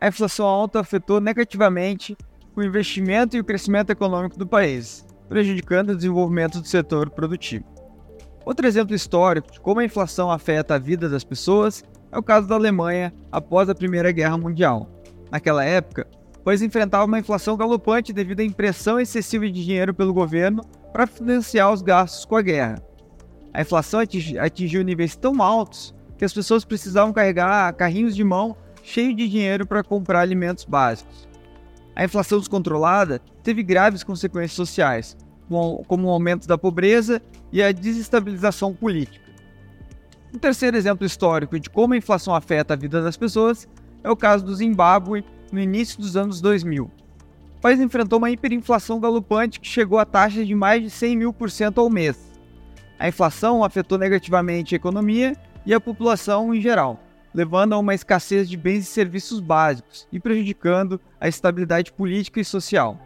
a inflação alta afetou negativamente o investimento e o crescimento econômico do país, prejudicando o desenvolvimento do setor produtivo. Outro exemplo histórico de como a inflação afeta a vida das pessoas é o caso da Alemanha após a Primeira Guerra Mundial. Naquela época, país enfrentava uma inflação galopante devido à impressão excessiva de dinheiro pelo governo para financiar os gastos com a guerra. A inflação atingiu níveis tão altos que as pessoas precisavam carregar carrinhos de mão cheios de dinheiro para comprar alimentos básicos. A inflação descontrolada teve graves consequências sociais, como o aumento da pobreza e a desestabilização política. Um terceiro exemplo histórico de como a inflação afeta a vida das pessoas é o caso do Zimbábue no início dos anos 2000. O país enfrentou uma hiperinflação galopante que chegou a taxas de mais de 100 mil por cento ao mês. A inflação afetou negativamente a economia e a população em geral, levando a uma escassez de bens e serviços básicos e prejudicando a estabilidade política e social.